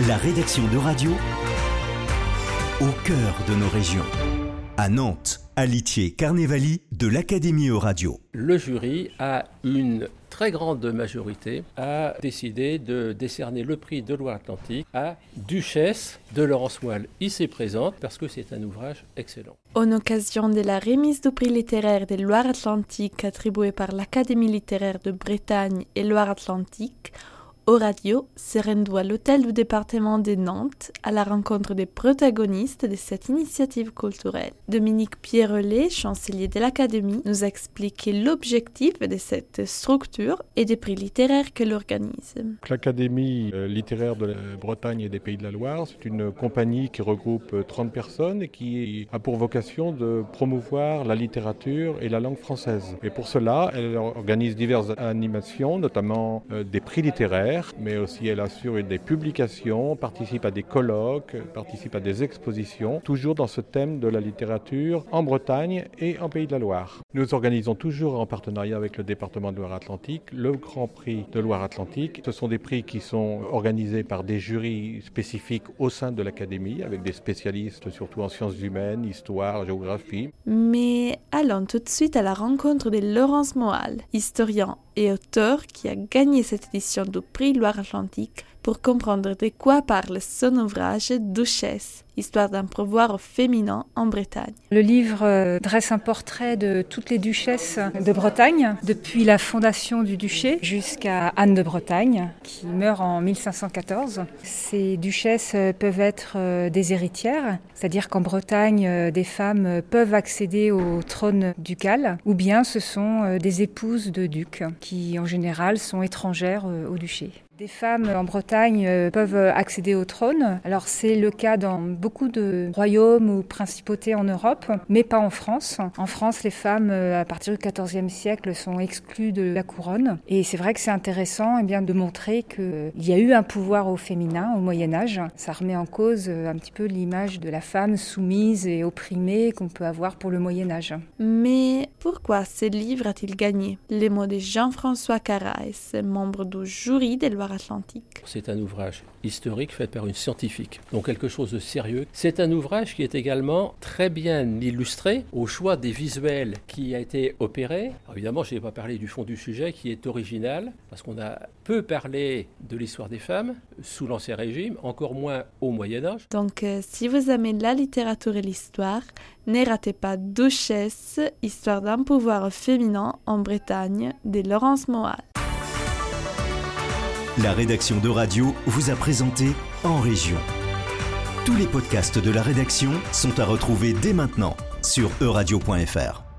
La rédaction de radio au cœur de nos régions. À Nantes, à Litier, Carnevali, de l'Académie Euradio. Le jury a une très grande majorité a décidé de décerner le prix de Loire-Atlantique à Duchesse de Laurence Moelle. Ici présente parce que c'est un ouvrage excellent. En occasion de la remise du prix littéraire de Loire-Atlantique attribué par l'Académie littéraire de Bretagne et Loire-Atlantique, au radio se rendu à l'hôtel du département de Nantes à la rencontre des protagonistes de cette initiative culturelle. Dominique Pierrelet, chancelier de l'Académie, nous a expliqué l'objectif de cette structure et des prix littéraires qu'elle organise. L'Académie euh, littéraire de la Bretagne et des Pays de la Loire, c'est une compagnie qui regroupe 30 personnes et qui a pour vocation de promouvoir la littérature et la langue française. Et pour cela, elle organise diverses animations, notamment euh, des prix littéraires mais aussi elle assure des publications, participe à des colloques, participe à des expositions, toujours dans ce thème de la littérature en Bretagne et en Pays de la Loire. Nous organisons toujours en partenariat avec le département de Loire-Atlantique le Grand Prix de Loire-Atlantique. Ce sont des prix qui sont organisés par des jurys spécifiques au sein de l'Académie, avec des spécialistes surtout en sciences humaines, histoire, géographie. Mais allons tout de suite à la rencontre de Laurence Moal, historien et auteur qui a gagné cette édition du prix Loire-Atlantique pour comprendre de quoi parle son ouvrage Duchesse, histoire d'un pouvoir féminin en Bretagne. Le livre euh, dresse un portrait de toutes les duchesses de Bretagne, depuis la fondation du duché jusqu'à Anne de Bretagne, qui meurt en 1514. Ces duchesses euh, peuvent être euh, des héritières, c'est-à-dire qu'en Bretagne, des femmes peuvent accéder au trône ducal, ou bien ce sont des épouses de ducs, qui en général sont étrangères au duché. Des femmes en Bretagne euh, peuvent accéder au trône. Alors c'est le cas dans beaucoup de royaumes ou principautés en Europe, mais pas en France. En France, les femmes, euh, à partir du XIVe siècle, sont exclues de la couronne. Et c'est vrai que c'est intéressant eh bien, de montrer qu'il y a eu un pouvoir au féminin au Moyen Âge. Ça remet en cause euh, un petit peu l'image de la femme soumise et opprimée qu'on peut avoir pour le Moyen Âge. Mais pourquoi ce livre a-t-il gagné? Les mots de Jean-François Carraes, membre du jury des lois C'est un ouvrage historique fait par une scientifique, donc quelque chose de sérieux. C'est un ouvrage qui est également très bien illustré au choix des visuels qui a été opéré. évidemment, je n'ai pas parlé du fond du sujet qui est original, parce qu'on a peu parlé de l'histoire des femmes sous l'Ancien Régime, encore moins au Moyen Âge. Donc, euh, si vous aimez la littérature et l'histoire, ne ratez pas Duchesse, histoire d'un pouvoir féminin en Bretagne, de Laurence Moal. La rédaction de Radio vous a présenté En Région. Tous les podcasts de la rédaction sont à retrouver dès maintenant sur euradio.fr.